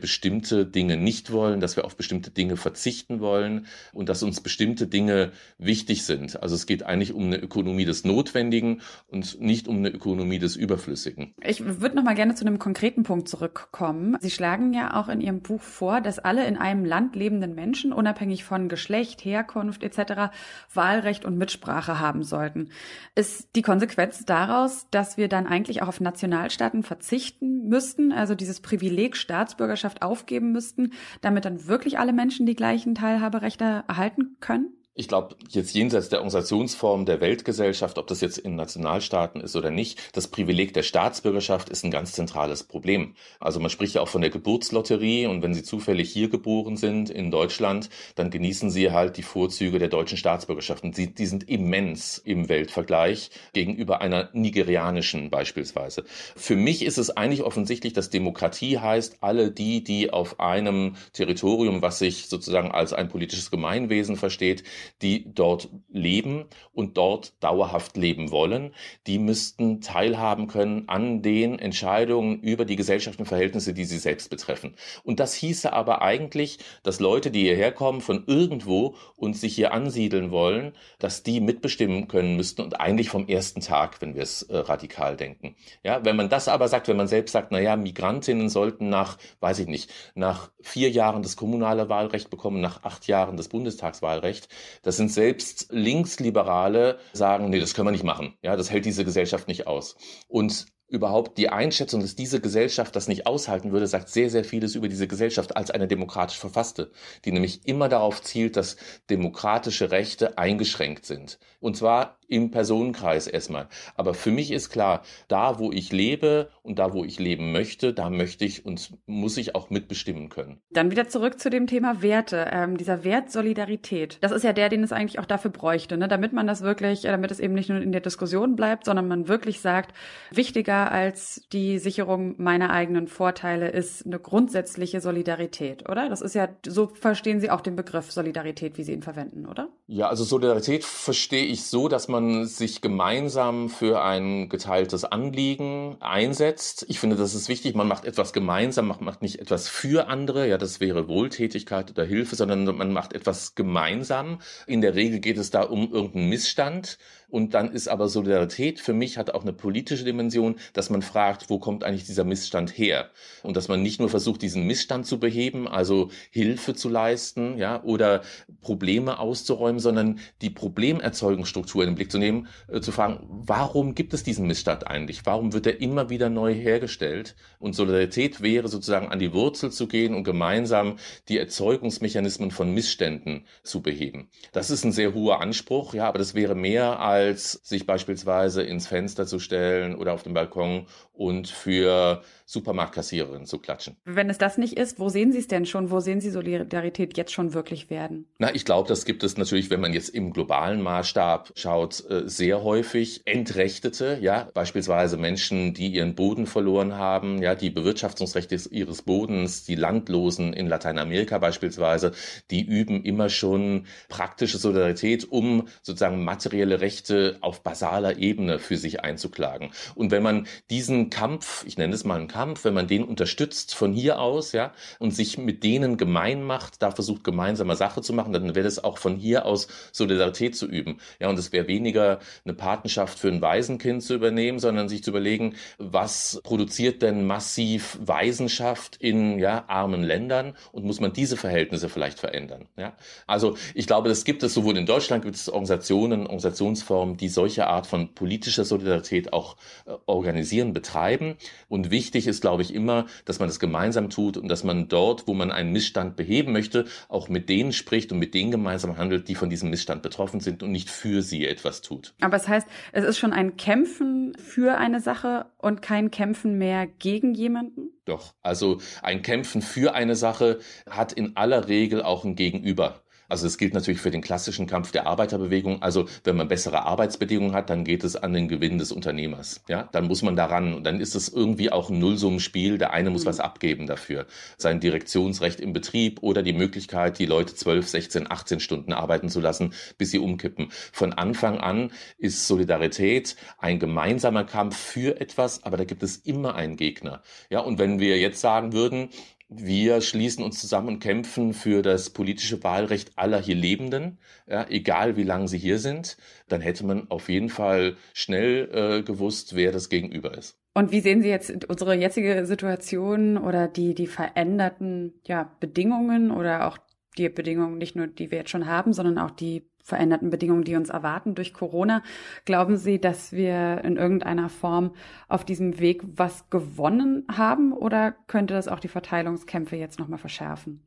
bestimmte Dinge nicht wollen, dass wir auf bestimmte Dinge verzichten wollen und dass uns bestimmte Dinge wichtig sind. Also es geht eigentlich um eine Ökonomie des Notwendigen und nicht um eine Ökonomie des Über Überflüssigen. Ich würde noch mal gerne zu einem konkreten Punkt zurückkommen. Sie schlagen ja auch in Ihrem Buch vor, dass alle in einem Land lebenden Menschen, unabhängig von Geschlecht, Herkunft etc., Wahlrecht und Mitsprache haben sollten. Ist die Konsequenz daraus, dass wir dann eigentlich auch auf Nationalstaaten verzichten müssten, also dieses Privileg Staatsbürgerschaft aufgeben müssten, damit dann wirklich alle Menschen die gleichen Teilhaberechte erhalten können? Ich glaube, jetzt jenseits der Organisationsform der Weltgesellschaft, ob das jetzt in Nationalstaaten ist oder nicht, das Privileg der Staatsbürgerschaft ist ein ganz zentrales Problem. Also man spricht ja auch von der Geburtslotterie und wenn Sie zufällig hier geboren sind in Deutschland, dann genießen Sie halt die Vorzüge der deutschen Staatsbürgerschaft. Und die, die sind immens im Weltvergleich gegenüber einer nigerianischen beispielsweise. Für mich ist es eigentlich offensichtlich, dass Demokratie heißt, alle die, die auf einem Territorium, was sich sozusagen als ein politisches Gemeinwesen versteht, die dort leben und dort dauerhaft leben wollen, die müssten teilhaben können an den Entscheidungen über die gesellschaftlichen Verhältnisse, die sie selbst betreffen. Und das hieße aber eigentlich, dass Leute, die hierher kommen von irgendwo und sich hier ansiedeln wollen, dass die mitbestimmen können müssten und eigentlich vom ersten Tag, wenn wir es äh, radikal denken. Ja, wenn man das aber sagt, wenn man selbst sagt, na ja, Migrantinnen sollten nach, weiß ich nicht, nach vier Jahren das kommunale Wahlrecht bekommen, nach acht Jahren das Bundestagswahlrecht, das sind selbst Linksliberale, sagen, nee, das können wir nicht machen. Ja, das hält diese Gesellschaft nicht aus. Und überhaupt die Einschätzung, dass diese Gesellschaft das nicht aushalten würde, sagt sehr, sehr vieles über diese Gesellschaft als eine demokratisch verfasste, die nämlich immer darauf zielt, dass demokratische Rechte eingeschränkt sind. Und zwar im Personenkreis erstmal. Aber für mich ist klar, da wo ich lebe und da wo ich leben möchte, da möchte ich und muss ich auch mitbestimmen können. Dann wieder zurück zu dem Thema Werte. Ähm, dieser Wert Solidarität. Das ist ja der, den es eigentlich auch dafür bräuchte, ne? damit man das wirklich, äh, damit es eben nicht nur in der Diskussion bleibt, sondern man wirklich sagt, wichtiger als die Sicherung meiner eigenen Vorteile ist eine grundsätzliche Solidarität, oder? Das ist ja, so verstehen Sie auch den Begriff Solidarität, wie Sie ihn verwenden, oder? Ja, also Solidarität verstehe ich so, dass man man sich gemeinsam für ein geteiltes Anliegen einsetzt. Ich finde, das ist wichtig. Man macht etwas gemeinsam, man macht nicht etwas für andere. Ja, das wäre Wohltätigkeit oder Hilfe, sondern man macht etwas gemeinsam. In der Regel geht es da um irgendeinen Missstand. Und dann ist aber Solidarität für mich hat auch eine politische Dimension, dass man fragt, wo kommt eigentlich dieser Missstand her? Und dass man nicht nur versucht, diesen Missstand zu beheben, also Hilfe zu leisten, ja, oder Probleme auszuräumen, sondern die Problemerzeugungsstruktur in den Blick zu nehmen, äh, zu fragen, warum gibt es diesen Missstand eigentlich? Warum wird er immer wieder neu hergestellt? Und Solidarität wäre sozusagen an die Wurzel zu gehen und gemeinsam die Erzeugungsmechanismen von Missständen zu beheben. Das ist ein sehr hoher Anspruch, ja, aber das wäre mehr als als sich beispielsweise ins Fenster zu stellen oder auf dem Balkon und für Supermarktkassiererinnen zu klatschen. Wenn es das nicht ist, wo sehen Sie es denn schon? Wo sehen Sie Solidarität jetzt schon wirklich werden? Na, ich glaube, das gibt es natürlich, wenn man jetzt im globalen Maßstab schaut, äh, sehr häufig Entrechtete, ja, beispielsweise Menschen, die ihren Boden verloren haben, ja, die Bewirtschaftungsrechte ihres Bodens, die Landlosen in Lateinamerika beispielsweise, die üben immer schon praktische Solidarität, um sozusagen materielle Rechte auf basaler Ebene für sich einzuklagen. Und wenn man diesen Kampf, ich nenne es mal einen Kampf, wenn man den unterstützt von hier aus, ja, und sich mit denen gemein macht, da versucht gemeinsame Sache zu machen, dann wäre das auch von hier aus Solidarität zu üben. Ja, und es wäre weniger eine Patenschaft für ein Waisenkind zu übernehmen, sondern sich zu überlegen, was produziert denn massiv Waisenschaft in ja, armen Ländern und muss man diese Verhältnisse vielleicht verändern. Ja? Also ich glaube, das gibt es sowohl in Deutschland gibt es Organisationen, Organisationsformen, Plattformen, die solche Art von politischer Solidarität auch äh, organisieren, betreiben. Und wichtig ist, glaube ich, immer, dass man das gemeinsam tut und dass man dort, wo man einen Missstand beheben möchte, auch mit denen spricht und mit denen gemeinsam handelt, die von diesem Missstand betroffen sind und nicht für sie etwas tut. Aber es das heißt, es ist schon ein Kämpfen für eine Sache und kein Kämpfen mehr gegen jemanden? Doch, also ein Kämpfen für eine Sache hat in aller Regel auch ein Gegenüber. Also es gilt natürlich für den klassischen Kampf der Arbeiterbewegung. Also wenn man bessere Arbeitsbedingungen hat, dann geht es an den Gewinn des Unternehmers. Ja, dann muss man daran und dann ist es irgendwie auch ein Nullsummenspiel. Der eine muss mhm. was abgeben dafür. Sein Direktionsrecht im Betrieb oder die Möglichkeit, die Leute 12, 16, 18 Stunden arbeiten zu lassen, bis sie umkippen. Von Anfang an ist Solidarität ein gemeinsamer Kampf für etwas, aber da gibt es immer einen Gegner. Ja, und wenn wir jetzt sagen würden, wir schließen uns zusammen und kämpfen für das politische Wahlrecht aller hier Lebenden, ja, egal wie lange sie hier sind. Dann hätte man auf jeden Fall schnell äh, gewusst, wer das Gegenüber ist. Und wie sehen Sie jetzt unsere jetzige Situation oder die, die veränderten ja, Bedingungen oder auch die Bedingungen, nicht nur die wir jetzt schon haben, sondern auch die veränderten Bedingungen, die uns erwarten durch Corona. Glauben Sie, dass wir in irgendeiner Form auf diesem Weg was gewonnen haben oder könnte das auch die Verteilungskämpfe jetzt nochmal verschärfen?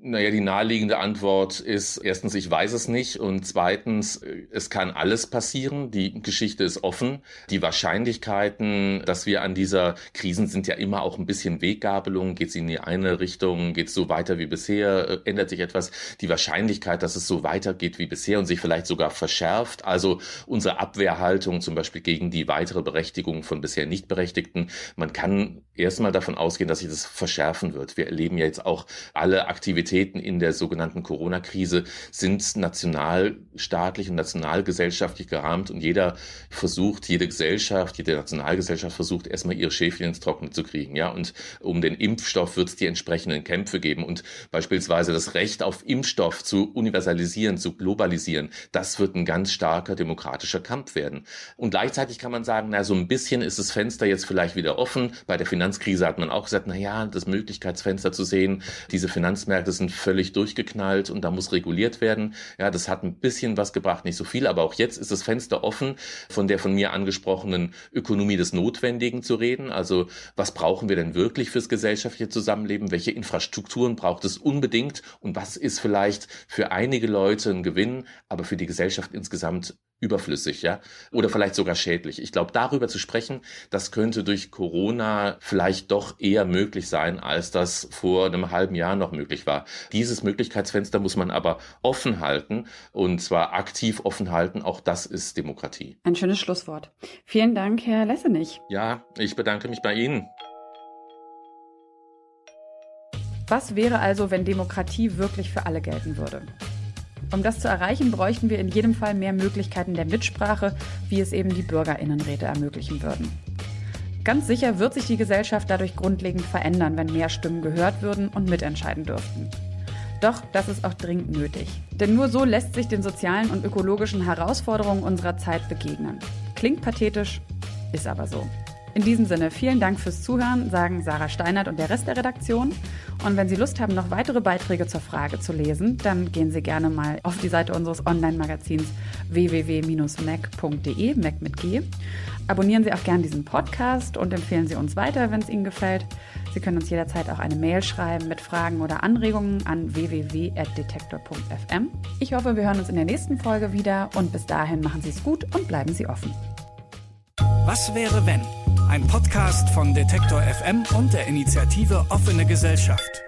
Naja, die naheliegende Antwort ist erstens, ich weiß es nicht und zweitens, es kann alles passieren. Die Geschichte ist offen. Die Wahrscheinlichkeiten, dass wir an dieser Krisen sind ja immer auch ein bisschen Weggabelung. Geht es in die eine Richtung, geht es so weiter wie bisher, äh, ändert sich etwas. Die Wahrscheinlichkeit, dass es so weitergeht wie bisher und sich vielleicht sogar verschärft, also unsere Abwehrhaltung zum Beispiel gegen die weitere Berechtigung von bisher Nichtberechtigten, man kann erstmal davon ausgehen, dass sich das verschärfen wird. Wir erleben ja jetzt auch alle Aktivitäten Aktivitäten in der sogenannten Corona-Krise sind nationalstaatlich und nationalgesellschaftlich gerahmt und jeder versucht, jede Gesellschaft, jede Nationalgesellschaft versucht erstmal ihre Schäfchen ins Trockene zu kriegen, ja. Und um den Impfstoff wird es die entsprechenden Kämpfe geben und beispielsweise das Recht auf Impfstoff zu universalisieren, zu globalisieren, das wird ein ganz starker demokratischer Kampf werden. Und gleichzeitig kann man sagen, na, so ein bisschen ist das Fenster jetzt vielleicht wieder offen. Bei der Finanzkrise hat man auch gesagt, na ja, das Möglichkeitsfenster zu sehen, diese Finanzmärkte sind völlig durchgeknallt und da muss reguliert werden. Ja, das hat ein bisschen was gebracht, nicht so viel, aber auch jetzt ist das Fenster offen, von der von mir angesprochenen Ökonomie des Notwendigen zu reden. Also was brauchen wir denn wirklich fürs gesellschaftliche Zusammenleben? Welche Infrastrukturen braucht es unbedingt? Und was ist vielleicht für einige Leute ein Gewinn, aber für die Gesellschaft insgesamt überflüssig, ja, oder vielleicht sogar schädlich. Ich glaube, darüber zu sprechen, das könnte durch Corona vielleicht doch eher möglich sein, als das vor einem halben Jahr noch möglich war. Dieses Möglichkeitsfenster muss man aber offen halten und zwar aktiv offen halten. Auch das ist Demokratie. Ein schönes Schlusswort. Vielen Dank, Herr Lessenich. Ja, ich bedanke mich bei Ihnen. Was wäre also, wenn Demokratie wirklich für alle gelten würde? Um das zu erreichen, bräuchten wir in jedem Fall mehr Möglichkeiten der Mitsprache, wie es eben die Bürgerinnenräte ermöglichen würden. Ganz sicher wird sich die Gesellschaft dadurch grundlegend verändern, wenn mehr Stimmen gehört würden und mitentscheiden dürften. Doch das ist auch dringend nötig. Denn nur so lässt sich den sozialen und ökologischen Herausforderungen unserer Zeit begegnen. Klingt pathetisch, ist aber so. In diesem Sinne, vielen Dank fürs Zuhören, sagen Sarah Steinert und der Rest der Redaktion. Und wenn Sie Lust haben, noch weitere Beiträge zur Frage zu lesen, dann gehen Sie gerne mal auf die Seite unseres Online-Magazins www.mac.de, Mac mit G. Abonnieren Sie auch gerne diesen Podcast und empfehlen Sie uns weiter, wenn es Ihnen gefällt. Sie können uns jederzeit auch eine Mail schreiben mit Fragen oder Anregungen an www.detektor.fm. Ich hoffe, wir hören uns in der nächsten Folge wieder und bis dahin machen Sie es gut und bleiben Sie offen. Was wäre wenn? Ein Podcast von Detektor FM und der Initiative Offene Gesellschaft.